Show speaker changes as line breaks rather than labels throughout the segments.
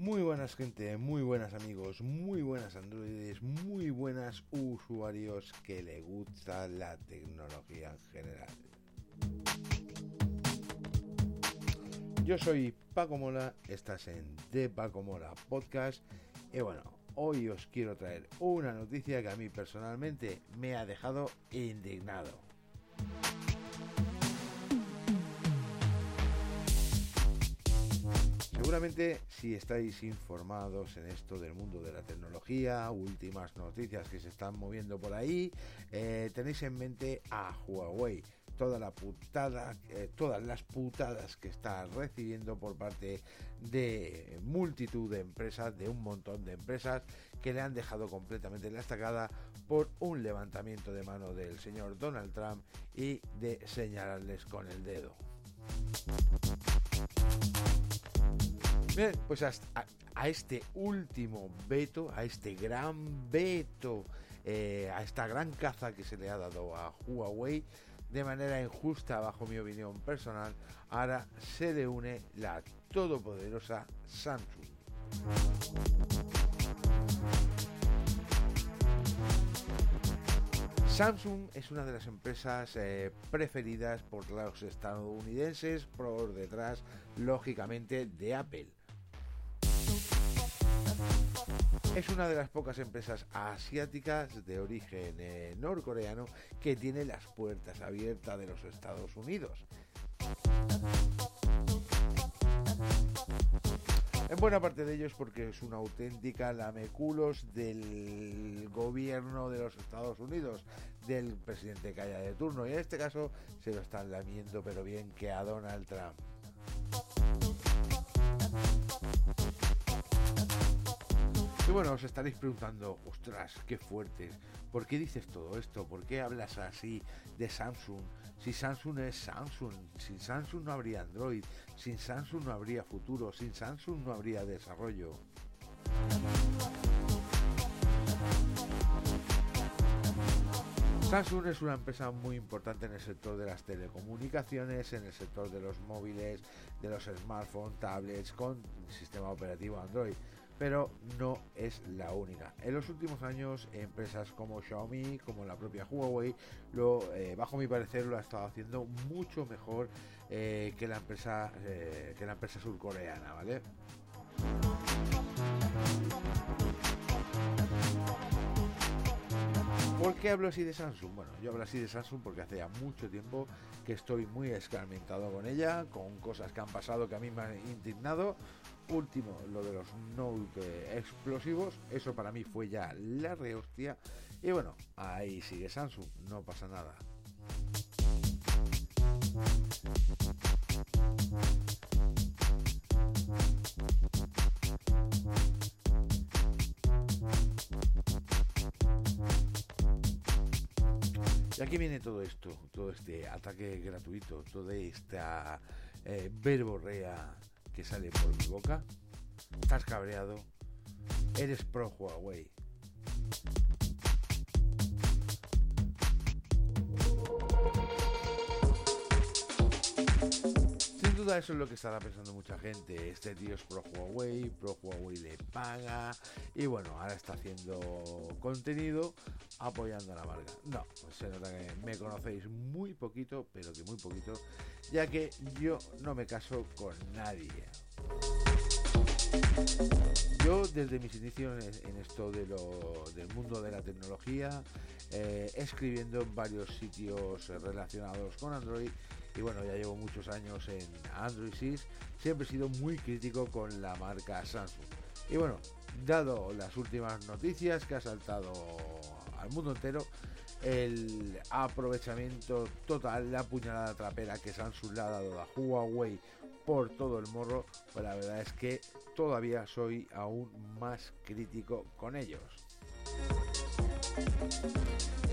Muy buenas gente, muy buenas amigos, muy buenas androides, muy buenas usuarios que le gusta la tecnología en general. Yo soy Paco Mola, estás en The Paco Mola Podcast y bueno, hoy os quiero traer una noticia que a mí personalmente me ha dejado indignado. Seguramente si estáis informados en esto del mundo de la tecnología, últimas noticias que se están moviendo por ahí, eh, tenéis en mente a Huawei toda la putada, eh, todas las putadas que está recibiendo por parte de multitud de empresas, de un montón de empresas que le han dejado completamente en la estacada por un levantamiento de mano del señor Donald Trump y de señalarles con el dedo. Pues a, este último veto, a este gran veto, eh, a esta gran caza que se le ha dado a Huawei de manera injusta, bajo mi opinión personal, ahora se le une la todopoderosa Samsung. Samsung es una de las empresas eh, preferidas por los estadounidenses, por detrás, lógicamente, de Apple. Es una de las pocas empresas asiáticas de origen eh, norcoreano que tiene las puertas abiertas de los Estados Unidos. En buena parte de ellos porque es una auténtica lameculos del gobierno de los Estados Unidos, del presidente que haya de turno. Y en este caso se lo están lamiendo, pero bien que a Donald Trump. Y bueno, os estaréis preguntando, ostras, qué fuerte, ¿por qué dices todo esto? ¿Por qué hablas así de Samsung? Si Samsung es Samsung, sin Samsung no habría Android, sin Samsung no habría futuro, sin Samsung no habría desarrollo. Samsung es una empresa muy importante en el sector de las telecomunicaciones, en el sector de los móviles, de los smartphones, tablets con sistema operativo Android pero no es la única. En los últimos años, empresas como Xiaomi, como la propia Huawei, lo, eh, bajo mi parecer, lo ha estado haciendo mucho mejor eh, que la empresa eh, que la empresa surcoreana, ¿vale? ¿Por qué hablo así de Samsung? Bueno, yo hablo así de Samsung porque hace ya mucho tiempo que estoy muy escarmentado con ella, con cosas que han pasado que a mí me han indignado, último, lo de los Note explosivos, eso para mí fue ya la rehostia. Y bueno, ahí sigue Samsung, no pasa nada. Y aquí viene todo esto, todo este ataque gratuito, toda esta eh, verborrea que sale por mi boca. Estás cabreado. Eres pro Huawei. Eso es lo que estará pensando mucha gente. Este tío es pro Huawei, pro Huawei le paga y bueno, ahora está haciendo contenido apoyando a la marca. No, se nota que me conocéis muy poquito, pero que muy poquito, ya que yo no me caso con nadie. Yo desde mis inicios en esto de lo, del mundo de la tecnología, eh, escribiendo en varios sitios relacionados con Android, y bueno, ya llevo muchos años en Android 6, siempre he sido muy crítico con la marca Samsung. Y bueno, dado las últimas noticias que ha saltado al mundo entero, el aprovechamiento total, la puñalada trapera que Samsung le ha dado a Huawei por todo el morro, pues la verdad es que todavía soy aún más crítico con ellos.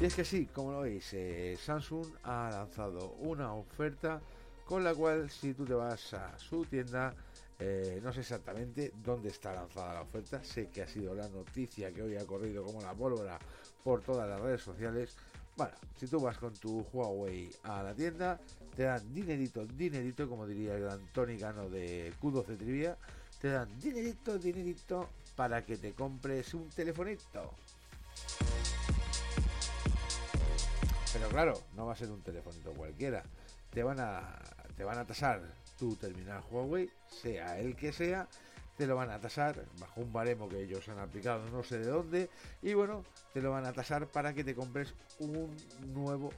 Y es que sí, como lo veis, eh, Samsung ha lanzado una oferta con la cual si tú te vas a su tienda, eh, no sé exactamente dónde está lanzada la oferta, sé que ha sido la noticia que hoy ha corrido como la pólvora por todas las redes sociales. Bueno, si tú vas con tu Huawei a la tienda, te dan dinerito, dinerito, como diría el gran Tony Cano de Q12 Trivia, te dan dinerito, dinerito para que te compres un telefonito. Claro, no va a ser un telefonito cualquiera. Te van a, te van a tasar tu terminal Huawei, sea el que sea, te lo van a tasar bajo un baremo que ellos han aplicado no sé de dónde y bueno, te lo van a tasar para que te compres un nuevo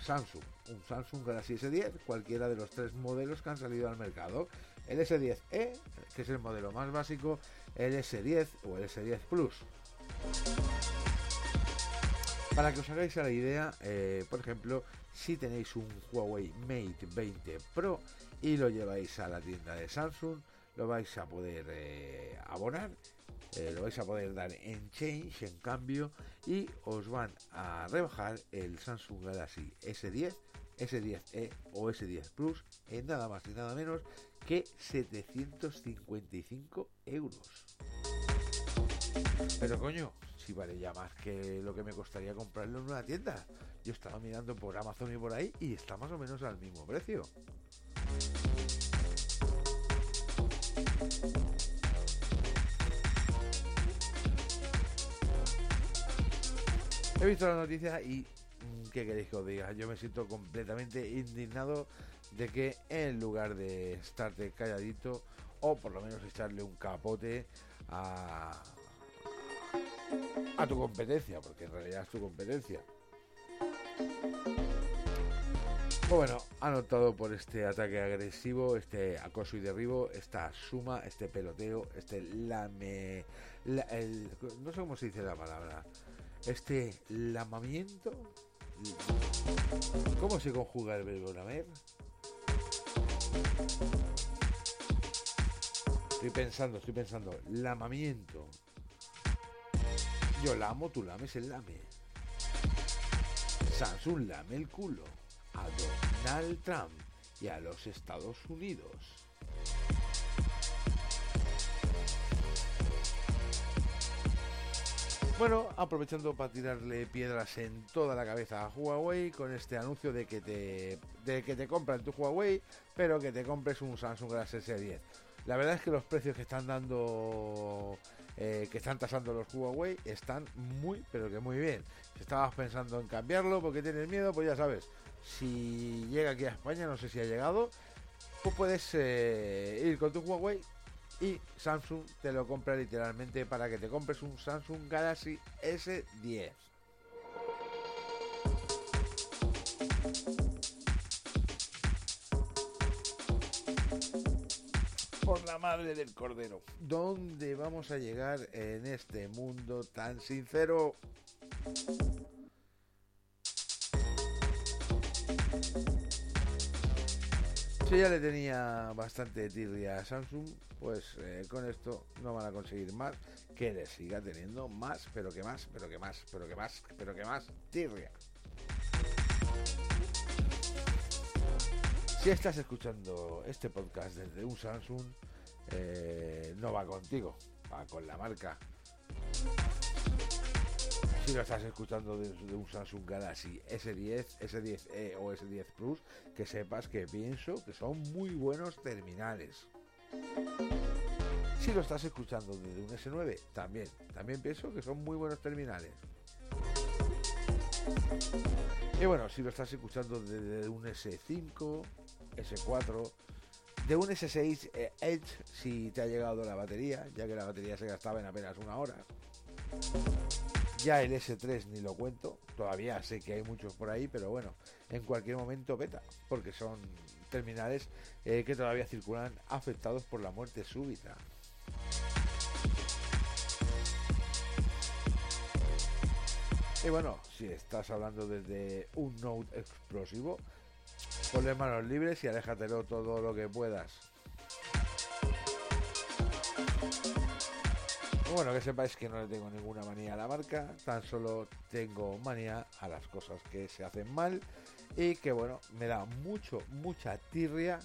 Samsung, un Samsung Galaxy S10, cualquiera de los tres modelos que han salido al mercado. El S10e, que es el modelo más básico, el S10 o el S10 Plus. Para que os hagáis la idea, eh, por ejemplo, si tenéis un Huawei Mate 20 Pro y lo lleváis a la tienda de Samsung, lo vais a poder eh, abonar, eh, lo vais a poder dar en change, en cambio, y os van a rebajar el Samsung Galaxy S10, S10e o S10 Plus en nada más y nada menos que 755 euros. Pero coño, si vale ya más que lo que me costaría comprarlo en una tienda. Yo estaba mirando por Amazon y por ahí y está más o menos al mismo precio. He visto la noticia y mm, ¿qué queréis que os diga? Yo me siento completamente indignado de que en lugar de estarte calladito o por lo menos echarle un capote a, a tu competencia, porque en realidad es tu competencia. Bueno, han optado por este ataque agresivo, este acoso y derribo, esta suma, este peloteo, este lame. no sé cómo se dice la palabra. Este lamamiento. ¿Cómo se conjuga el verbo lamer? Estoy pensando, estoy pensando. Lamamiento. Yo lamo, tú lames el lame. Samsung lame el culo a Donald Trump y a los Estados Unidos. Bueno, aprovechando para tirarle piedras en toda la cabeza a Huawei con este anuncio de que te, de que te compran tu Huawei, pero que te compres un Samsung Galaxy S10. La verdad es que los precios que están dando eh, que están tasando los Huawei están muy, pero que muy bien. Si estabas pensando en cambiarlo porque tienes miedo, pues ya sabes, si llega aquí a España, no sé si ha llegado, pues puedes eh, ir con tu Huawei y Samsung te lo compra literalmente para que te compres un Samsung Galaxy S10. Por la madre del cordero. ¿Dónde vamos a llegar en este mundo tan sincero? Si ya le tenía bastante tirria a Samsung, pues eh, con esto no van a conseguir más que le siga teniendo más, pero que más, pero que más, pero que más, pero que más tirria. Si estás escuchando este podcast desde un Samsung, eh, no va contigo, va con la marca. Si lo estás escuchando desde un Samsung Galaxy S10, S10e o S10 Plus, que sepas que pienso que son muy buenos terminales. Si lo estás escuchando desde un S9, también, también pienso que son muy buenos terminales. Y bueno, si lo estás escuchando desde un S5, S4, de un S6 eh, Edge si te ha llegado la batería, ya que la batería se gastaba en apenas una hora. Ya el S3 ni lo cuento, todavía sé que hay muchos por ahí, pero bueno, en cualquier momento beta, porque son terminales eh, que todavía circulan afectados por la muerte súbita. Y bueno, si estás hablando desde un Note explosivo, ponle manos libres y aléjatelo todo lo que puedas. Bueno, que sepáis que no le tengo ninguna manía a la marca, tan solo tengo manía a las cosas que se hacen mal y que bueno, me da mucho, mucha tirria,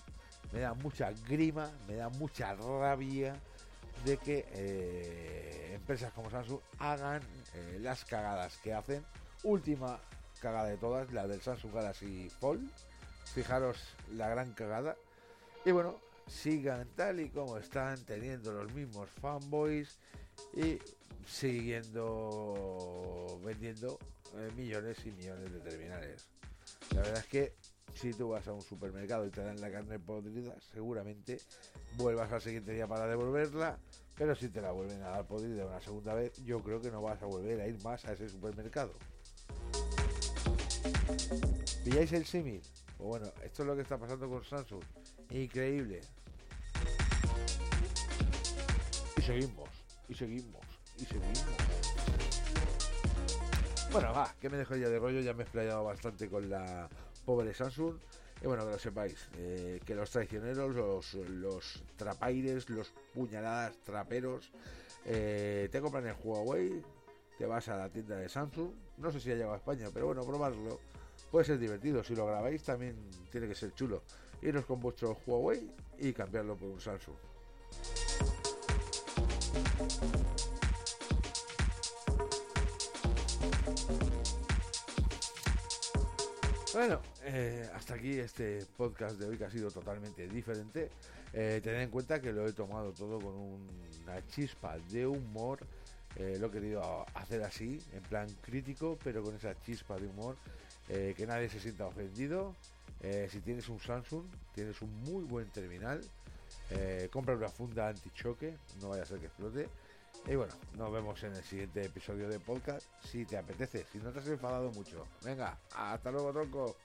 me da mucha grima, me da mucha rabia de que eh, empresas como Samsung hagan eh, las cagadas que hacen. Última cagada de todas, la del Samsung Galaxy Fold. Fijaros la gran cagada. Y bueno, sigan tal y como están, teniendo los mismos fanboys y siguiendo vendiendo eh, millones y millones de terminales. La verdad es que si tú vas a un supermercado y te dan la carne podrida, seguramente vuelvas al siguiente día para devolverla, pero si te la vuelven a dar podrida una segunda vez, yo creo que no vas a volver a ir más a ese supermercado. ¿Pilláis el símil? Pues bueno, esto es lo que está pasando con Samsung. Increíble. Y seguimos, y seguimos, y seguimos. Bueno, va, que me dejo ya de rollo, ya me he explayado bastante con la pobre Samsung. Y bueno, que lo sepáis, eh, que los traicioneros, los, trapaires, los puñaladas traperos, eh, te compran el Huawei, te vas a la tienda de Samsung, no sé si ha llegado a España, pero bueno, probarlo puede ser divertido. Si lo grabáis también tiene que ser chulo. Iros con vuestro Huawei y cambiarlo por un Samsung. Bueno, eh, hasta aquí este podcast de hoy que ha sido totalmente diferente. Eh, tened en cuenta que lo he tomado todo con una chispa de humor. Eh, lo he querido hacer así, en plan crítico, pero con esa chispa de humor. Que nadie se sienta ofendido. si tienes un Samsung, tienes un muy buen terminal. compra una funda antichoque, no vaya a ser que explote. Y bueno, nos vemos en el siguiente episodio de podcast si te apetece, si no te has enfadado mucho. Venga, hasta luego, tronco.